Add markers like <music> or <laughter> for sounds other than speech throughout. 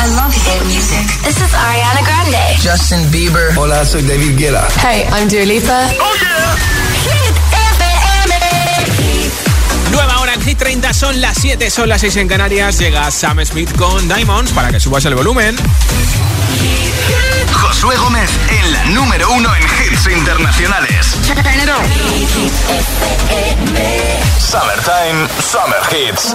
I love hit music. This is Ariana Grande. Justin Bieber. Hola, soy David Guetta. Hey, I'm Dua Lipa. Oh yeah. Hit FM. Nueva hora en Hit 30, son las 7, son las 6 en Canarias. Llega Sam Smith con Diamonds para que subas el volumen. Josué Gómez en la número uno en hits internacionales. Summertime, Summer Hits.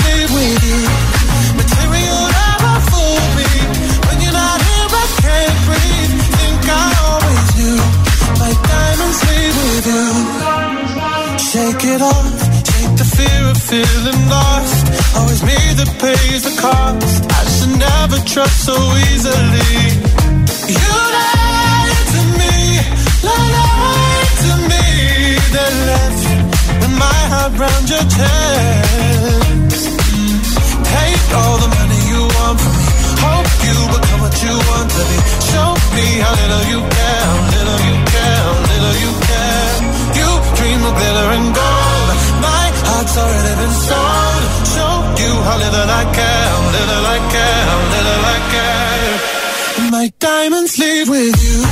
Leave with you. Material me. When you're not here, I can't breathe. Think I always knew. My diamonds leave with you. Shake it off. Take the fear of feeling lost. Always me that pays the cost. I should never trust so easily. You lied to me, lied to me. Then left with my heart round your chest. How little I care, little I care, little I care. My diamonds leave with you.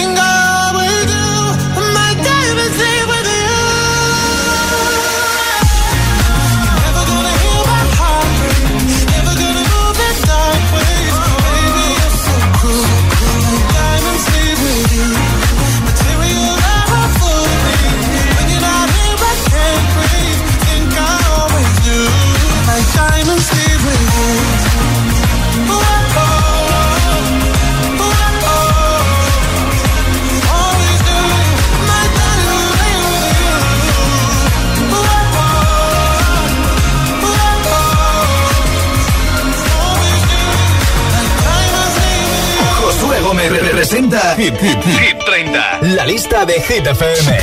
Gómez representa Hit, Hit, Hit 30. La lista de Hit FM.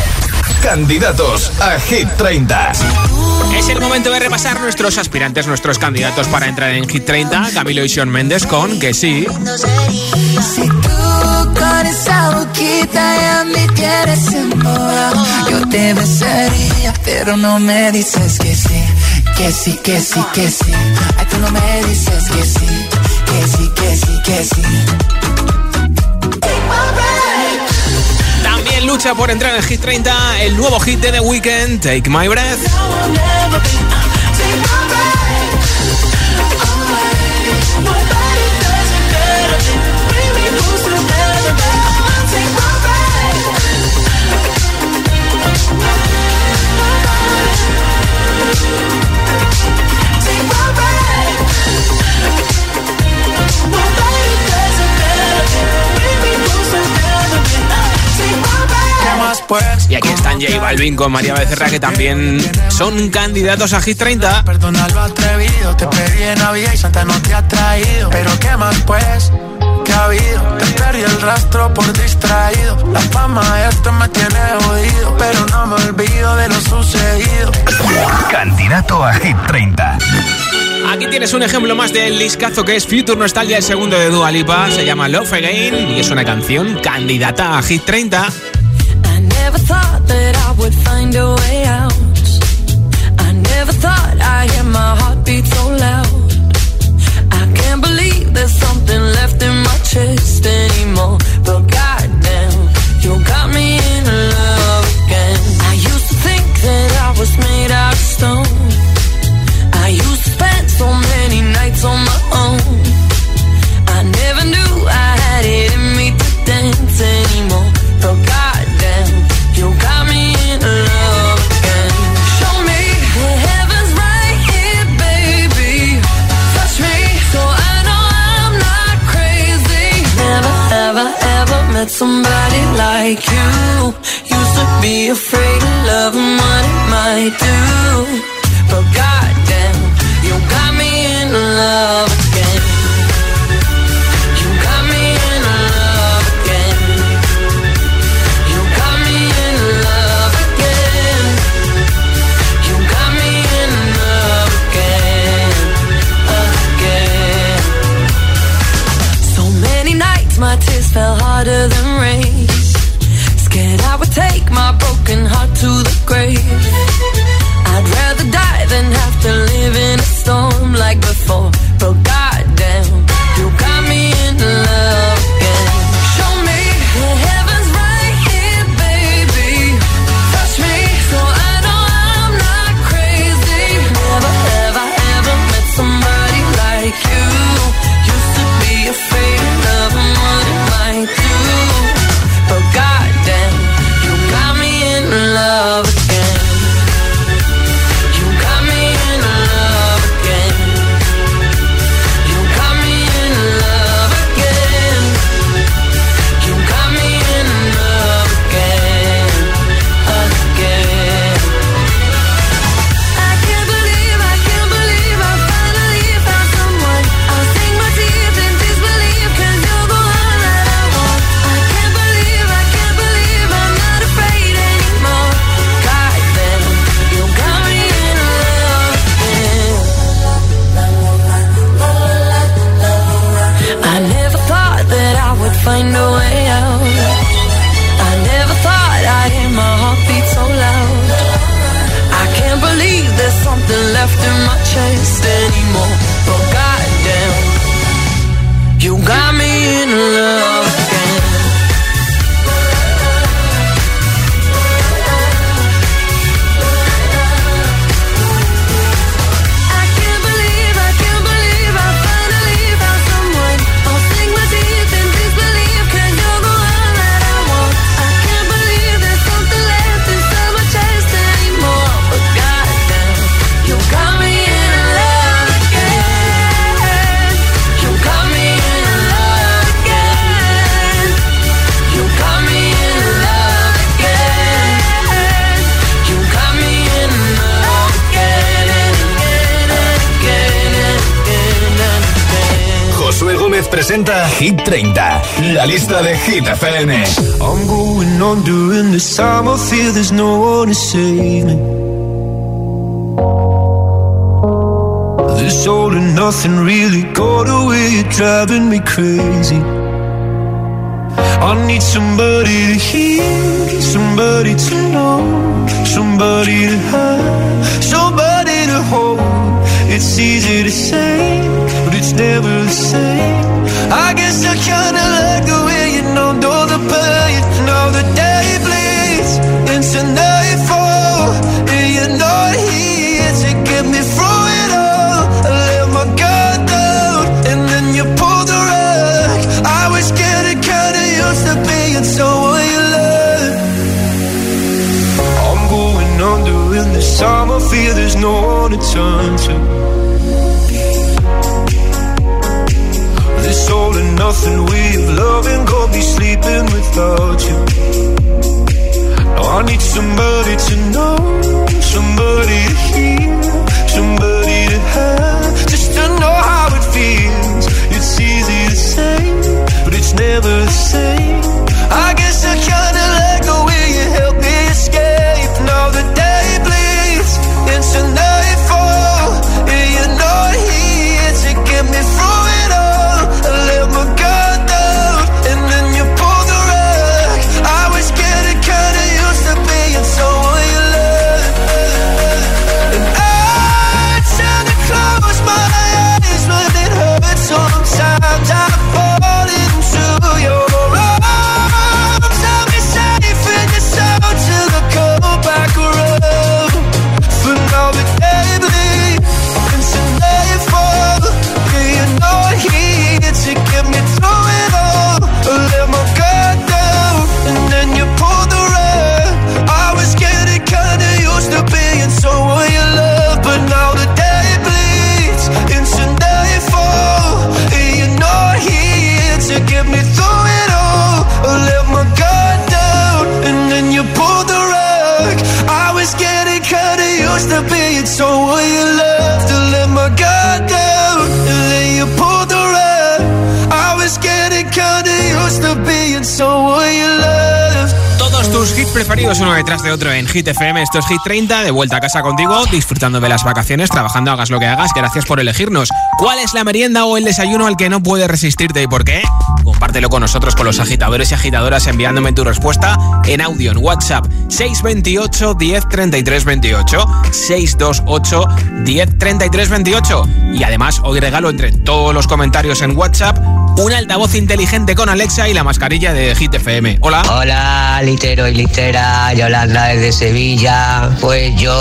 Candidatos a Hit 30. Es el momento de repasar nuestros aspirantes, nuestros candidatos para entrar en Hit 30. Camilo y Sean Méndez con Que sí. Si tú con esa boquita ya me tienes en yo te besaría, pero no me dices que sí, que sí, que sí, que sí. Ay, tú no me dices que sí, que sí, que sí, que sí. Lucha por entrar en Hit 30 el nuevo hit de The Weeknd, Take My Breath. Y aquí están J Balvin con María Becerra, que también son candidatos a Hit 30. Perdona lo atrevido, te pedí en Navidad y Santa no te ha traído. Pero qué más pues, que ha habido. Te perdí el rastro por distraído. La fama de esto me tiene jodido, pero no me olvido de lo sucedido. Candidato a Hit 30. Aquí tienes un ejemplo más del liscazo que es Future Nostalgia, el segundo de Dua Lipa, se llama Love Again y es una canción candidata a Hit 30. never thought that I would find a way out. I never thought I hear my heart beat so loud. I can't believe there's something left in my chest anymore. But Hit FM. I'm going on during this time. I feel there's no one to save me. This all and nothing really got away. You're driving me crazy. I need somebody to hear, somebody to know, somebody This time I fear there's no one to turn to. This all and nothing we have loving, and go be sleeping without you. Now I need somebody to know, somebody to hear, somebody to have, just to know how it feels. It's easy to say, but it's never the same. I guess I kinda To preferidos uno detrás de otro en Hit FM. Esto es Hit 30, de vuelta a casa contigo, disfrutando de las vacaciones, trabajando, hagas lo que hagas. Gracias por elegirnos. ¿Cuál es la merienda o el desayuno al que no puedes resistirte y por qué? Compártelo con nosotros, con los agitadores y agitadoras, enviándome tu respuesta en audio en WhatsApp 628 10 33 28 628 10 33 28. Y además, hoy regalo entre todos los comentarios en WhatsApp un altavoz inteligente con Alexa y la mascarilla de Hit FM. Hola. Hola, litero y litera, Yolanda desde Sevilla. Pues yo,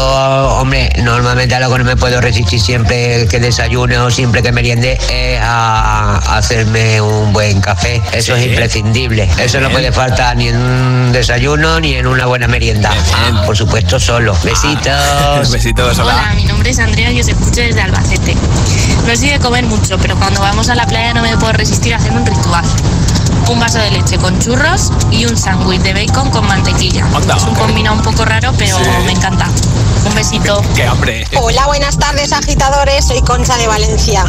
hombre, normalmente a lo que no me puedo resistir siempre que desayune o siempre que meriende es a hacerme un buen café. Eso Sí. es imprescindible. Eso no puede faltar ni en un desayuno ni en una buena merienda. Ah, por supuesto, solo. Besitos. <laughs> Besitos, hola. Hola, mi nombre es Andrea y os escucho desde Albacete. No soy de comer mucho, pero cuando vamos a la playa no me puedo resistir a hacerme un ritual. Un vaso de leche con churros y un sándwich de bacon con mantequilla. Anda, es un combinado un poco raro, pero Sí. me encanta. Un besito. <laughs> Qué hambre. Hola, buenas tardes agitadores, soy Concha de Valencia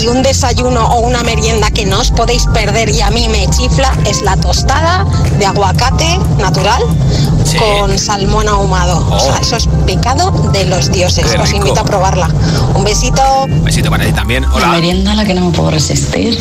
y un desayuno o una merienda que no os podéis perder y a mí me chifla es la tostada de aguacate natural Sí. con salmón ahumado. O sea, Oh. eso es pecado de los dioses. Os invito a probarla. Un besito. Besito para ti también. La Hola. merienda a la que no me puedo resistir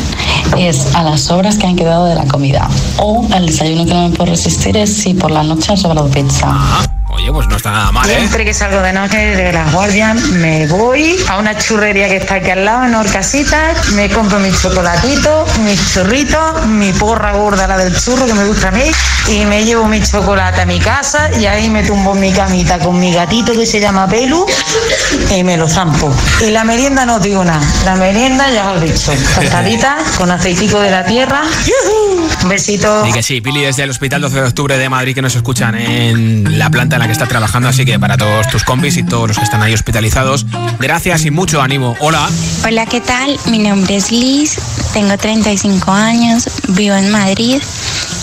es a las sobras que han quedado de la comida. O al desayuno que no me puedo resistir es si por la noche ha sobrado pizza. Ah, oye, pues no está nada mal, ¿eh? Siempre que salgo de noche de las guardias me voy a una churrería que está aquí al lado en Orcasitas, me compro mis chocolatitos, mis churritos, mi porra gorda, la del churro que me gusta a mí, y me llevo mi chocolate a mi casa y ahí me tumbo en mi camita con mi gatito que se llama Pelu y me lo zampo. Y la merienda no digo nada, la merienda ya os he dicho, tostadita <laughs> con aceitico de la tierra. Un besito. Y que sí, Pili desde el Hospital 12 de Octubre de Madrid que nos escuchan en la planta que está trabajando, así que para todos tus compis y todos los que están ahí hospitalizados, gracias y mucho ánimo. Hola. Hola, ¿qué tal? Mi nombre es Liz, tengo 35 años, vivo en Madrid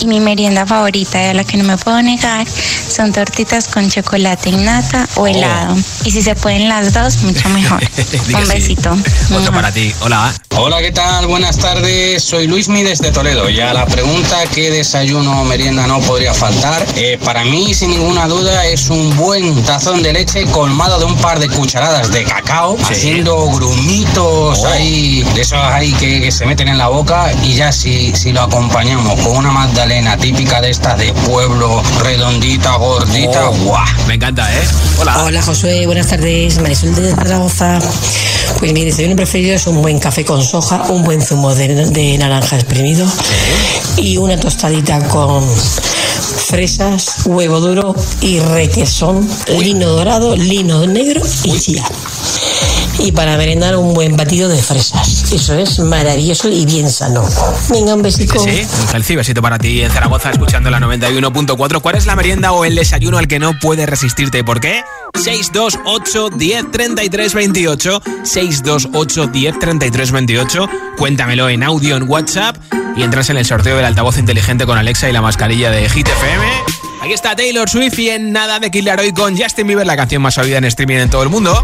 y mi merienda favorita y a la que no me puedo negar son tortitas con chocolate y nata o helado. Y si se pueden las dos, mucho <laughs> mejor. Un sí. besito. Otro para ti. Hola. Hola, ¿qué tal? Buenas tardes. Soy Luismi desde Toledo. Ya la pregunta, ¿qué desayuno o merienda no podría faltar? Eh, para mí, sin ninguna duda, es un buen tazón de leche colmado de un par de cucharadas de cacao, haciendo grumitos ahí, de esos ahí que, que se meten en la boca. Y ya si, si lo acompañamos con una magdalena típica de estas de pueblo, redondita, gordita, ¡guau! Me encanta, ¿eh? Hola. Hola Josué, buenas tardes. Marisol de Zaragoza. Pues mi desayuno preferido es un buen café con soja, un buen zumo de, de naranja exprimido y una tostadita con fresas, huevo duro y requesón, lino dorado, lino negro y chía. Y para merendar un buen batido de fresas. Eso es maravilloso y bien sano. Venga, un besito. Sí, un healthy besito para ti en Zaragoza, escuchando la 91.4. ¿Cuál es la merienda o el desayuno al que no puedes resistirte? ¿Por qué? 628 10 33 28 628 10 33 28 Cuéntamelo en audio en WhatsApp y entras en el sorteo del altavoz inteligente con Alexa y la mascarilla de Hit FM. Aquí está Taylor Swift y en nada de Killer Hoy con Justin Bieber, la canción más oída en streaming en todo el mundo.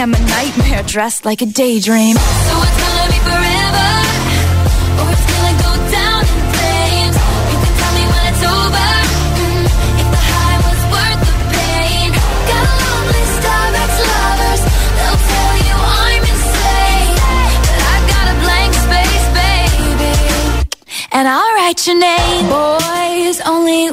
I'm a nightmare dressed like a daydream. So it's gonna be forever, or it's gonna go down in flames. You can tell me when it's over. mm, if the high was worth the pain. Got ex-lovers. They'll tell you I'm insane, but I've got a blank space, baby and I'll write your name. Boys only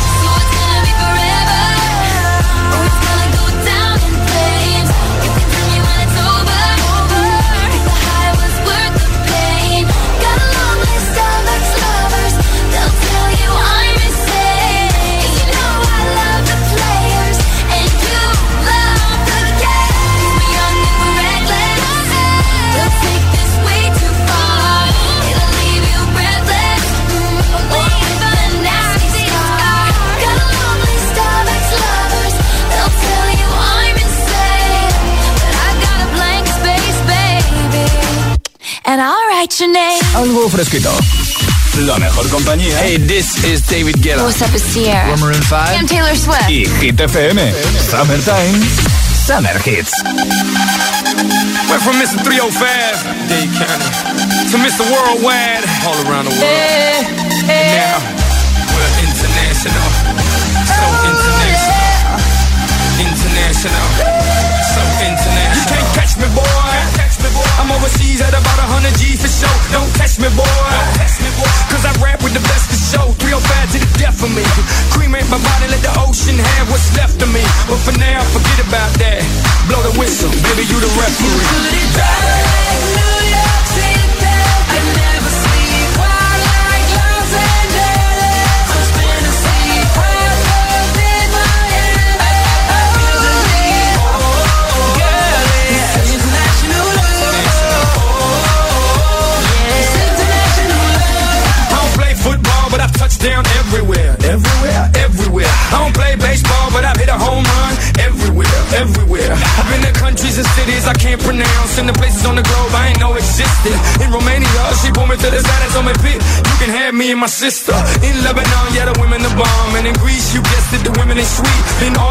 Algo fresquito. La mejor compañía. Hey, this is David Guetta. What's up, it's Sierra. We're Maroon 5. I'm Taylor Swift. Y Hit FM. Summertime. Summer Hits. Went from Mr. 305, Dade County, to Mr. Worldwide, all around the world. Eh, eh. And now, we're international. So oh, international. International. So international. You can't catch me, boy. I'm overseas at about 100 G for show. Don't catch me, boy. My sister." In Lebanon, yeah, the women the bomb, and in Greece, you guessed it, the women is sweet. Been all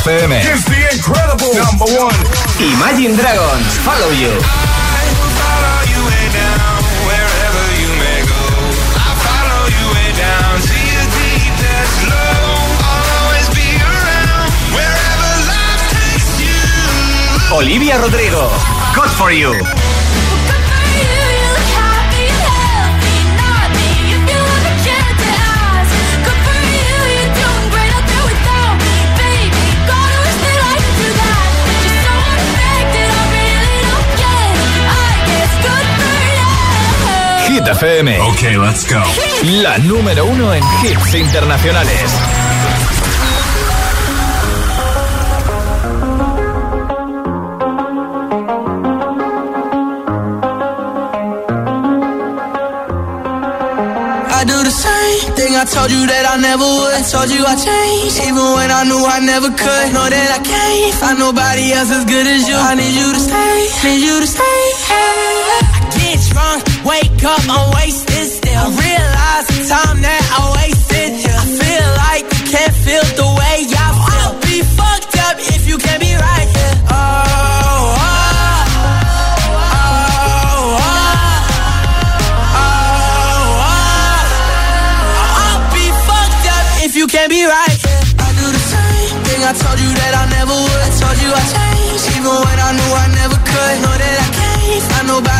FM. It's the incredible number one. Imagine Dragons, Follow You. Olivia Rodrigo, Good for You. FM. Ok, let's go. La número uno en hits internacionales. I do the same thing I told you that I never would. I told you I changed, even when I knew I never could. Know that I can't find nobody else as good as you. I need you to stay, need you to stay. Up, I'm wasted still. I realize the time that I wasted. I feel like you can't feel the way I feel. I'll be fucked up if you can't be right here. Oh, oh, oh, oh, oh, oh. I'll be fucked up if you can't be right here. I do the same thing I told you that I never would. I told you I changed, even when I knew I never could. Know that I can't find nobody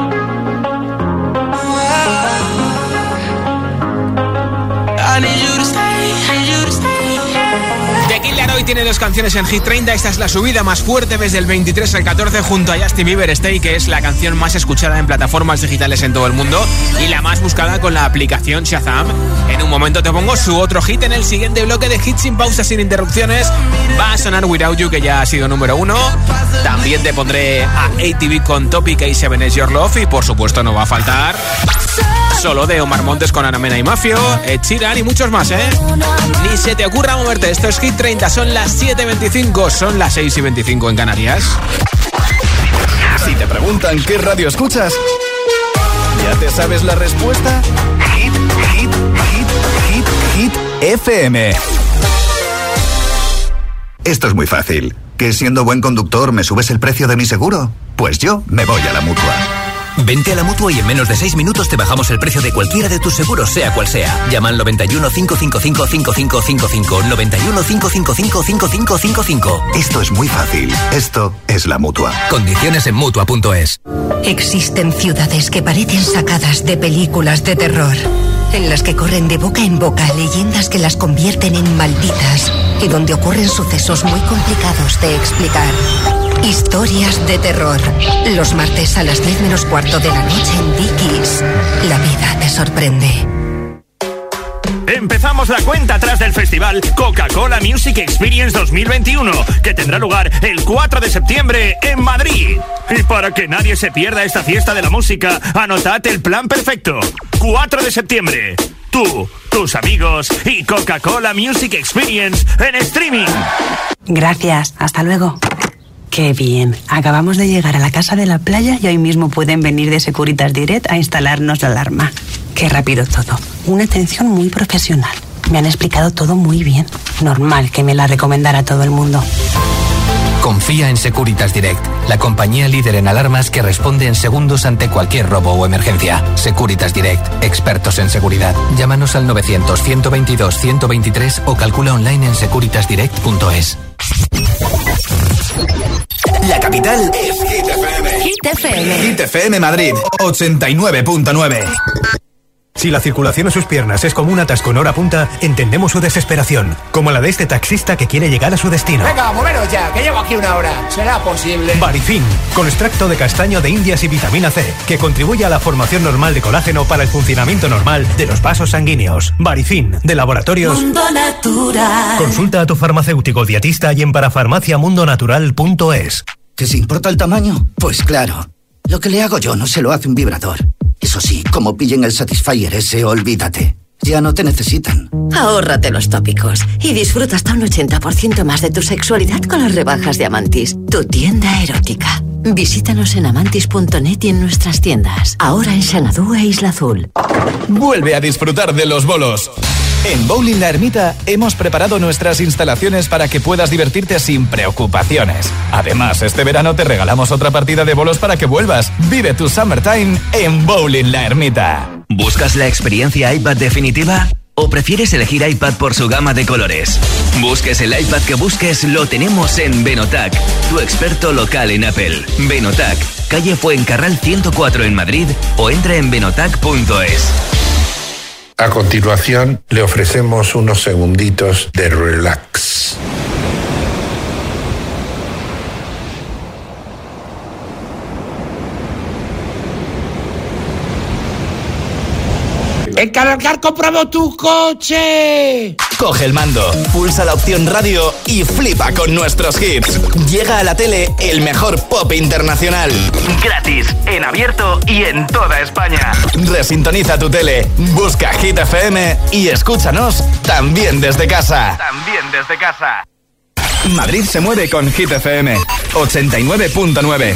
stay. para hoy tiene dos canciones en Hit 30. Esta es la subida más fuerte desde el 23 al 14 junto a Justin Bieber Stay, que es la canción más escuchada en plataformas digitales en todo el mundo y la más buscada con la aplicación Shazam. En un momento te pongo su otro hit en el siguiente bloque de hits sin pausas, sin interrupciones. Va a sonar Without You, que ya ha sido número uno. También te pondré a ATV con Topic y 7 is Your Love y por supuesto no va a faltar solo de Omar Montes con Anamena y Mafio, Ed y muchos más, ¿eh? Ni se te ocurra moverte, esto es Hit 30, son las 7.25, son las 6 y 25 en Canarias. Si te preguntan qué radio escuchas, ¿ya te sabes la respuesta? Hit, hit, hit, hit, hit, FM. Esto es muy fácil. ¿Que siendo buen conductor me subes el precio de mi seguro? Pues yo me voy a la mutua. Vente a la mutua y en menos de 6 minutos te bajamos el precio de cualquiera de tus seguros, sea cual sea. Llama al 91 555 5555. 91 555 5555. Esto es muy fácil. Esto es la mutua. Condiciones en mutua.es. Existen ciudades que parecen sacadas de películas de terror. En las que corren de boca en boca leyendas que las convierten en malditas y donde ocurren sucesos muy complicados de explicar. Historias de terror. Los martes a las 10 menos cuarto de la noche en Dickies. La vida te sorprende. Empezamos la cuenta atrás del festival Coca-Cola Music Experience 2021, que tendrá lugar el 4 de septiembre en Madrid. Y para que nadie se pierda esta fiesta de la música, anotad el plan perfecto. 4 de septiembre. Tú, tus amigos y Coca-Cola Music Experience en streaming. Gracias, hasta luego. Qué bien. Acabamos de llegar a la casa de la playa y hoy mismo pueden venir de Securitas Direct a instalarnos la alarma. Qué rápido todo. Una atención muy profesional. Me han explicado todo muy bien. Normal que me la recomendara todo el mundo. Confía en Securitas Direct, la compañía líder en alarmas que responde en segundos ante cualquier robo o emergencia. Securitas Direct, expertos en seguridad. Llámanos al 900 122 123 o calcula online en securitasdirect.es. La capital es Hit FM. Hit FM. Hit FM Madrid, 89.9. Si la circulación a sus piernas es como un atasco en hora punta, entendemos su desesperación, como la de este taxista que quiere llegar a su destino. Venga, moveros ya, que llevo aquí una hora. ¿Será posible? Barifin, con extracto de castaño de indias y vitamina C, que contribuye a la formación normal de colágeno para el funcionamiento normal de los vasos sanguíneos. Barifin, de laboratorios Mundo Natural. Consulta a tu farmacéutico dietista y en parafarmaciamundonatural.es. ¿Que se importa el tamaño? Pues claro. Lo que le hago yo no se lo hace un vibrador. Eso sí, como pillen el Satisfyer ese, olvídate. Ya no te necesitan. Ahórrate los tópicos y disfruta hasta un 80% más de tu sexualidad con las rebajas de Amantis, tu tienda erótica. Visítanos en amantis.net y en nuestras tiendas. Ahora en Xanadu e Isla Azul. Vuelve a disfrutar de los bolos. En Bowling La Ermita hemos preparado nuestras instalaciones para que puedas divertirte sin preocupaciones. Además, este verano te regalamos otra partida de bolos para que vuelvas. Vive tu summertime en Bowling La Ermita. ¿Buscas la experiencia iPad definitiva? ¿O prefieres elegir iPad por su gama de colores? Busques el iPad que busques, lo tenemos en Benotac, tu experto local en Apple. Benotac, calle Fuencarral 104 en Madrid o entra en benotac.es. A continuación, le ofrecemos unos segunditos de relax. ¡En Cargar compramos tu coche! Coge el mando, pulsa la opción radio y flipa con nuestros hits. Llega a la tele el mejor pop internacional. Gratis, en abierto y en toda España. Resintoniza tu tele, busca Hit FM y escúchanos también desde casa. También desde casa. Madrid se mueve con Hit FM 89.9.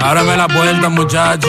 ábreme la puerta, muchacho.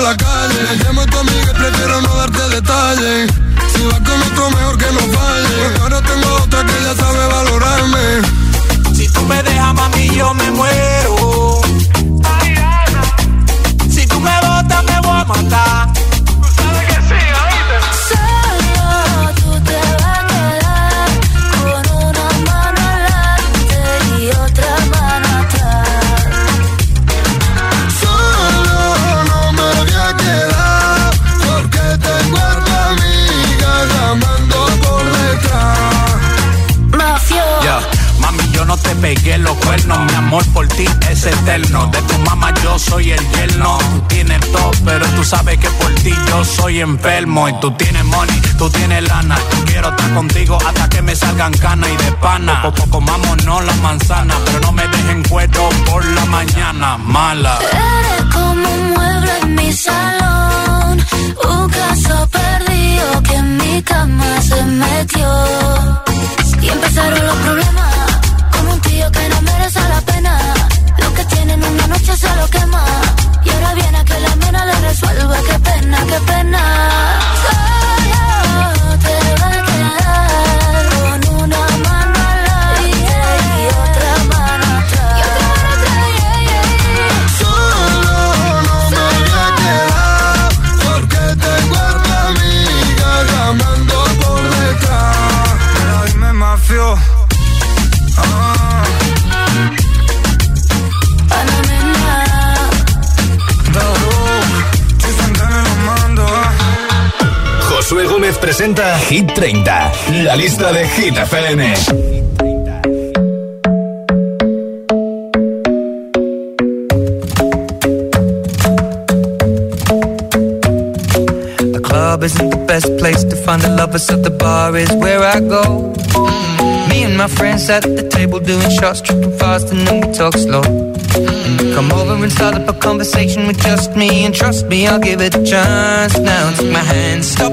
Por la calle. Llamo a tu amiga y prefiero no darte detalles. Si vas con otro, mejor que no falle. Porque ahora tengo otra que ya sabe valorarme. Si tú me dejas, mami, yo me muero. Si tú me botas, me voy a matar. Es eterno. De tu mamá yo soy el yerno. Tú tienes todo, pero tú sabes que por ti yo soy enfermo. Y tú tienes money, tú tienes lana. Quiero estar contigo hasta que me salgan canas y de pana. Poco no la manzana, pero no me dejen cuero por la mañana. Mala. Eres como un mueble en mi salón. Un caso perdido que en mi cama se metió. Y empezaron los problemas que no noche se lo quema. Y ahora viene a que la mena le resuelva. Qué pena, qué pena. Solo te va a quedar presenta Hit 30, la lista de Hit FM. The club isn't the best place to find the lovers, so the bar is where I go. Me and my friends at the table doing shots, tripping fast, and then we talk slow. Come over and start up a conversation with just me And trust me, I'll give it a chance Now take my hand, stop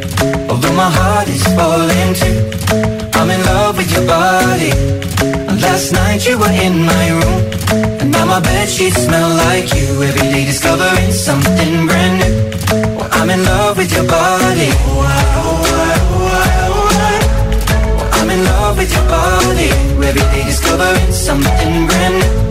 Although my heart is falling too. I'm in love with your body. Last night you were in my room. And now my sheets smell like you. Every day discovering something brand new. Well, I'm in love with your body. I'm in love with your body. Every day discovering something brand new.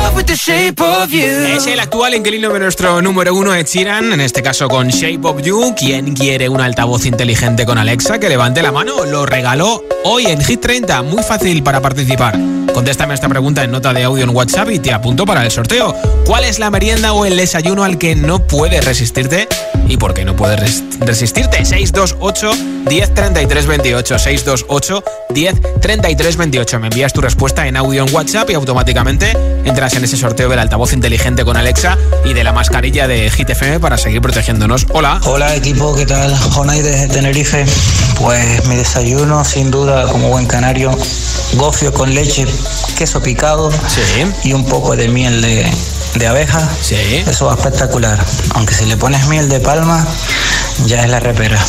Es el actual inquilino de nuestro número uno, Ed Sheeran, en este caso con Shape of You. ¿Quién quiere un altavoz inteligente con Alexa? Que levante la mano. Lo regaló hoy en Hit 30. Muy fácil para participar. Contéstame esta pregunta en nota de audio en WhatsApp y te apunto para el sorteo. ¿Cuál es la merienda o el desayuno al que no puedes resistirte? ¿Y por qué no puedes resistirte? 628 10 33 28. 628 10 33 28. Me envías tu respuesta en audio en WhatsApp y automáticamente entras en ese sorteo del altavoz inteligente con Alexa y de la mascarilla de Hit FM para seguir protegiéndonos. Hola. Hola equipo, ¿qué tal? Jonay de Tenerife. Pues mi desayuno, sin duda, como buen canario, gofio con leche, queso picado y un poco de miel de, de abeja. Sí. Eso va espectacular. Aunque si le pones miel de palma, ya es la repera.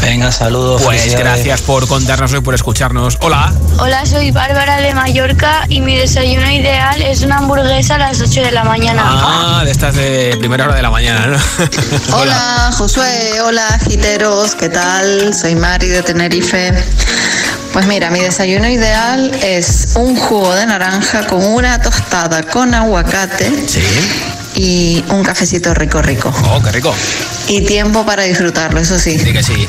Venga, saludos. Pues gracias por contarnos y por escucharnos. Hola. Hola, soy Bárbara de Mallorca y mi desayuno ideal es una hamburguesa a las 8 de la mañana. Ah, de estas de primera hora de la mañana, ¿no? <laughs> hola, Josué. Hola, giteros. ¿Qué tal? Soy Mari de Tenerife. Pues mira, mi desayuno ideal es un jugo de naranja con una tostada con aguacate. Sí. Y un cafecito rico, rico. Oh, qué rico. Y tiempo para disfrutarlo, eso sí. Sí que sí.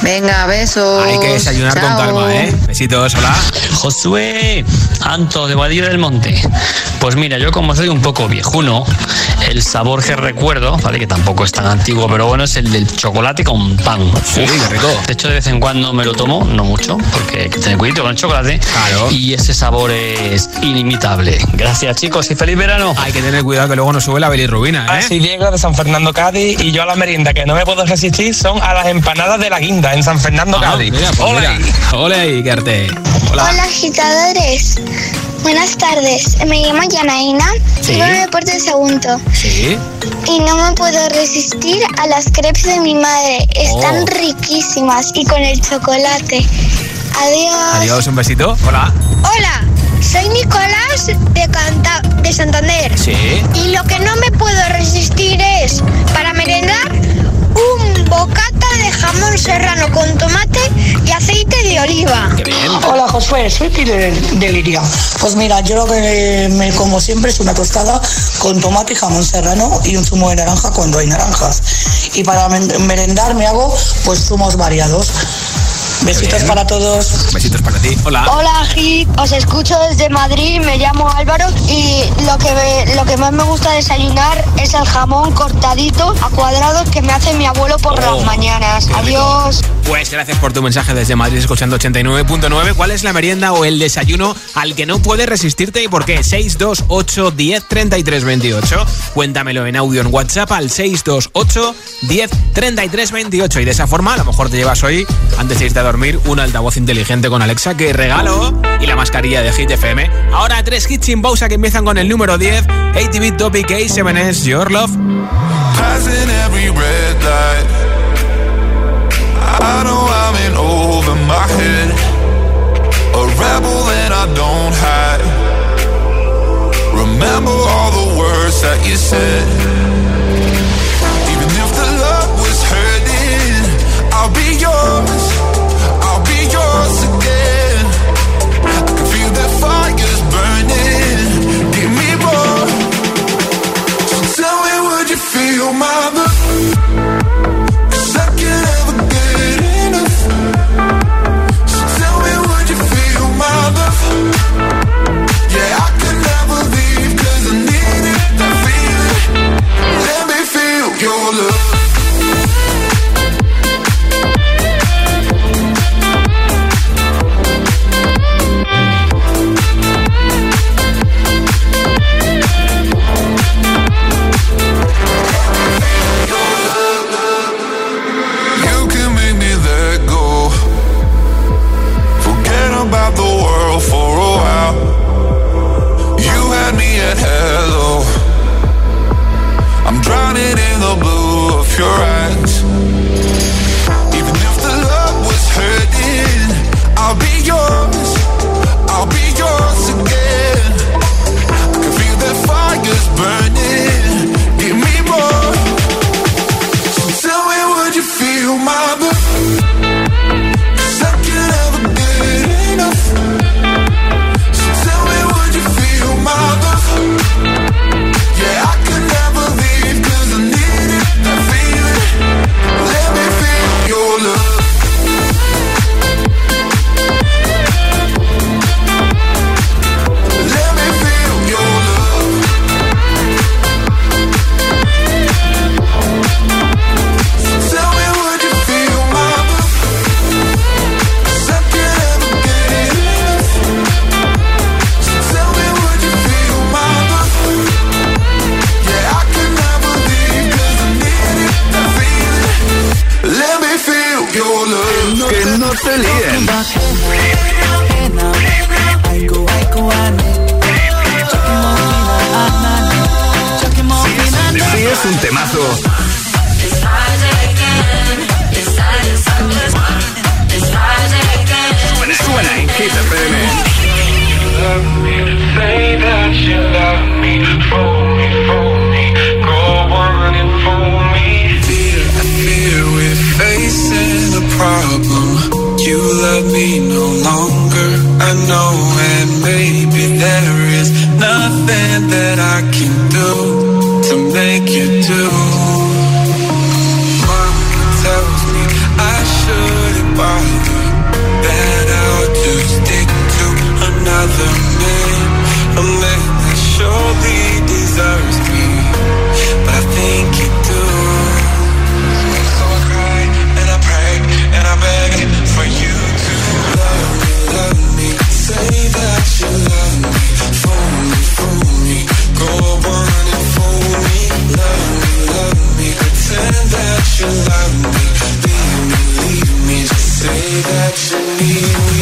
Venga, besos. Hay que desayunar con calma, ¿eh? Besitos, hola. Josué Anto de Vadillo del Monte. Pues mira, yo como soy un poco viejuno, el sabor que recuerdo, ¿vale? Que tampoco es tan antiguo, pero bueno, es el del chocolate con pan. Sí, rico. De hecho, de vez en cuando me lo tomo, no mucho, porque hay que tener cuidado con el chocolate. Claro. Y ese sabor es inimitable. Gracias, chicos, y feliz verano. Hay que tener cuidado que luego nos sube la bilirrubina, ¿eh? Soy Diego de San Fernando Cádiz y yo a la merienda que no me puedo resistir son a las empanadas de la guinda en San Fernando Ah, Cádiz. mira, pues mira. Hola agitadores. Buenas tardes. Me llamo Yanaina. Sí. Vivo en el puerto de Sagunto. Sí. Y no me puedo resistir a las crepes de mi madre. Están Oh. riquísimas y con el chocolate. Adiós. Adiós, un besito. Hola. Hola, soy Nicolás de, Canta de Santander. Sí. Y lo que no me puedo resistir es, para merendar, bocata de jamón serrano con tomate y aceite de oliva. Hola Josué, soy Tire de Liria. Pues mira, yo lo que me como siempre es una tostada con tomate y jamón serrano y un zumo de naranja cuando hay naranjas. Y para merendar me hago pues zumos variados. Besitos bien. para todos. Besitos para ti. Hola. Hola Hit, os escucho desde Madrid, me llamo Álvaro y lo que, me- lo que más me gusta desayunar es el jamón cortadito a cuadrados que me hace mi abuelo por Oh, las mañanas. qué rico. Adiós. Pues gracias por tu mensaje desde Madrid escuchando 89.9. ¿Cuál es la merienda o el desayuno al que no puedes resistirte y por qué? 628 10 33 28. Cuéntamelo en audio en WhatsApp al 628 10 33 28 y de esa forma a lo mejor te llevas hoy antes de irte a dormir un altavoz inteligente con Alexa que regalo y la mascarilla de Hit FM. Ahora tres hits sin pausa que empiezan con el número 10, ATV Topic A7S Your Love. Passing every red light. I know I'm in over my head. A rebel that I don't hide. Remember all the words that you said. Feel my if you're right 是你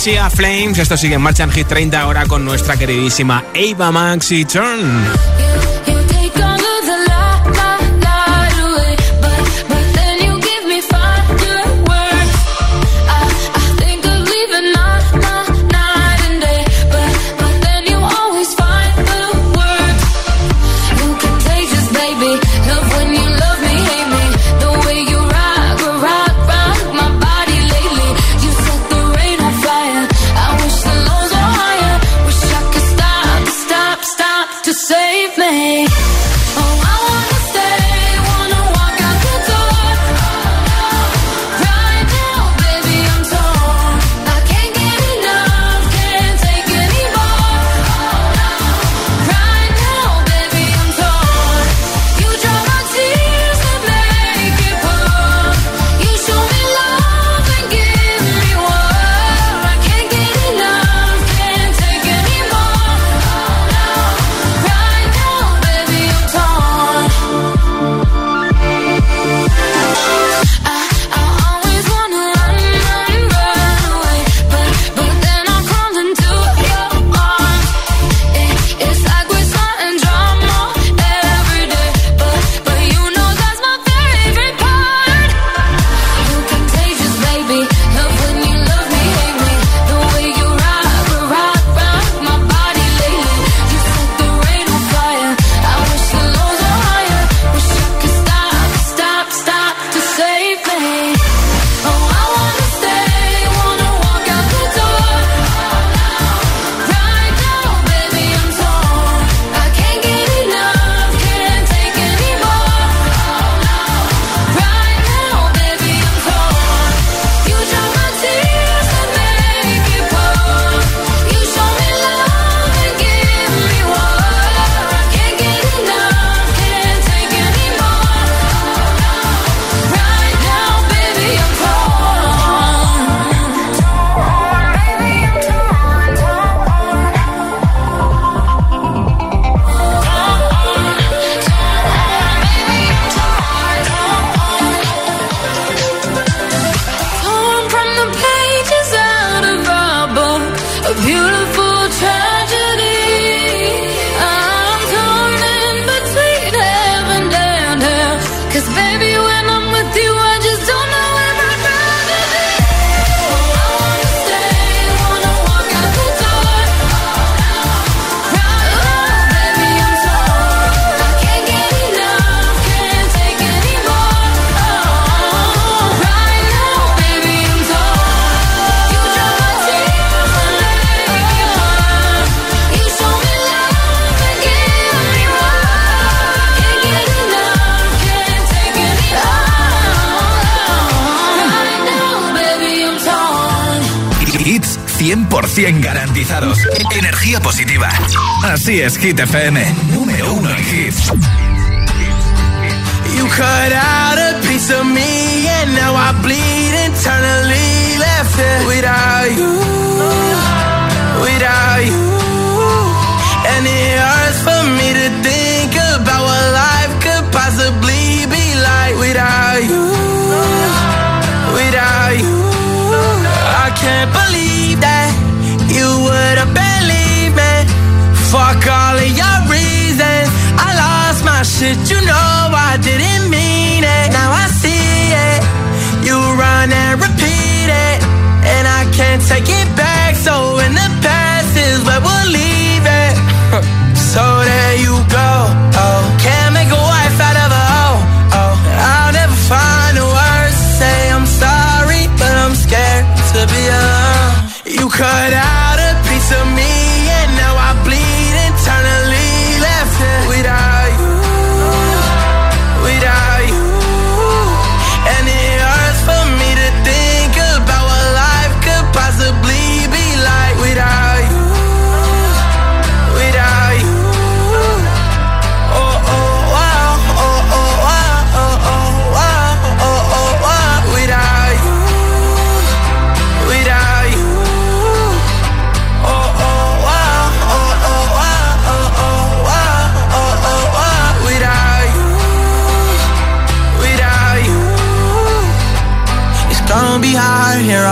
Flames. Esto sigue en marcha en Hit 30 ahora con nuestra queridísima Ava Max y Turn. Hit FM. Shit, you know I didn't mean it. Now I see it. You run and repeat it. And I can't take it back. So in the past is where we'll leave it. <laughs> so there you go.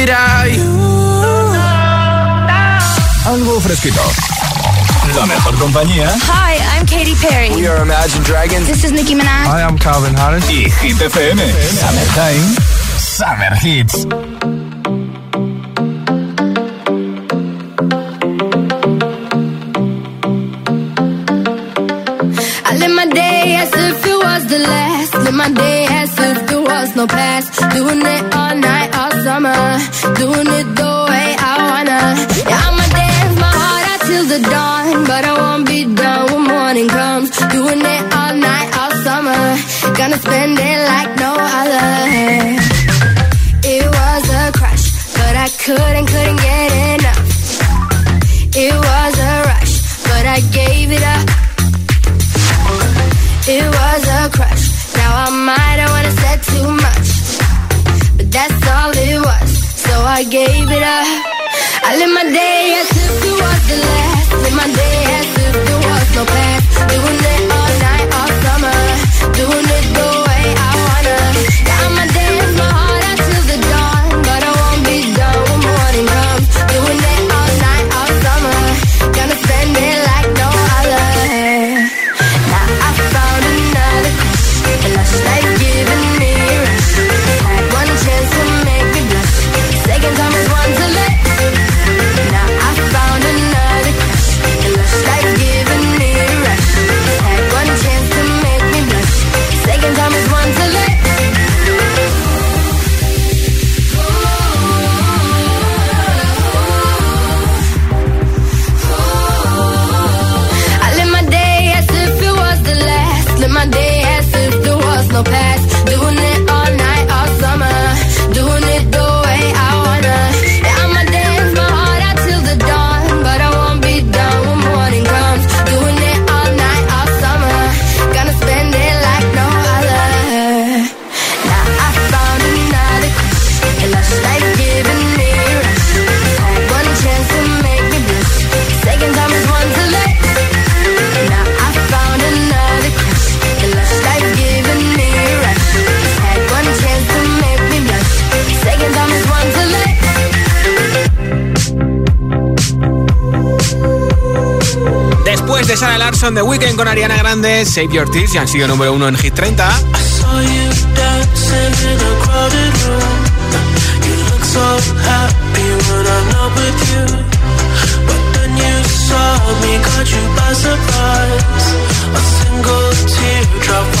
Without you. Algo fresquito. La mejor compañía. Hi, I'm Katy Perry. We are Imagine Dragons. This is Nicki Minaj. Hi, I'm Calvin Harris. Y Hit FM. Summertime. Summer Hits. I live my day as if it was the last. Live my day as if there was no past. Doing it dawn. But I won't be done when morning comes. Doing it all night, all summer. Gonna spend it like no other. It was a crush, but I couldn't, couldn't get enough. It was a rush, but I gave it up. It was a crush. Now I might have wanna said too much, but that's all it was. So I gave it up. I live my day as if it was the last. Live my day as if Larson, The Weeknd con Ariana Grande, Save Your Tears, ya han sido número uno en Hit 30. saw me, caught you by surprise. A single teardrop